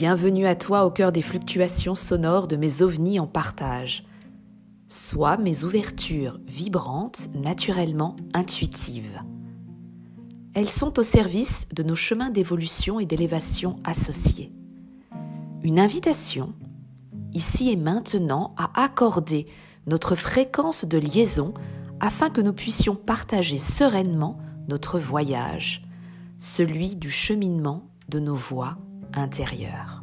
Bienvenue à toi au cœur des fluctuations sonores de mes ovnis en partage. Sois mes ouvertures vibrantes, naturellement intuitives. Elles sont au service de nos chemins d'évolution et d'élévation associés. Une invitation, ici et maintenant, à accorder notre fréquence de liaison afin que nous puissions partager sereinement notre voyage, celui du cheminement de nos voies intérieures.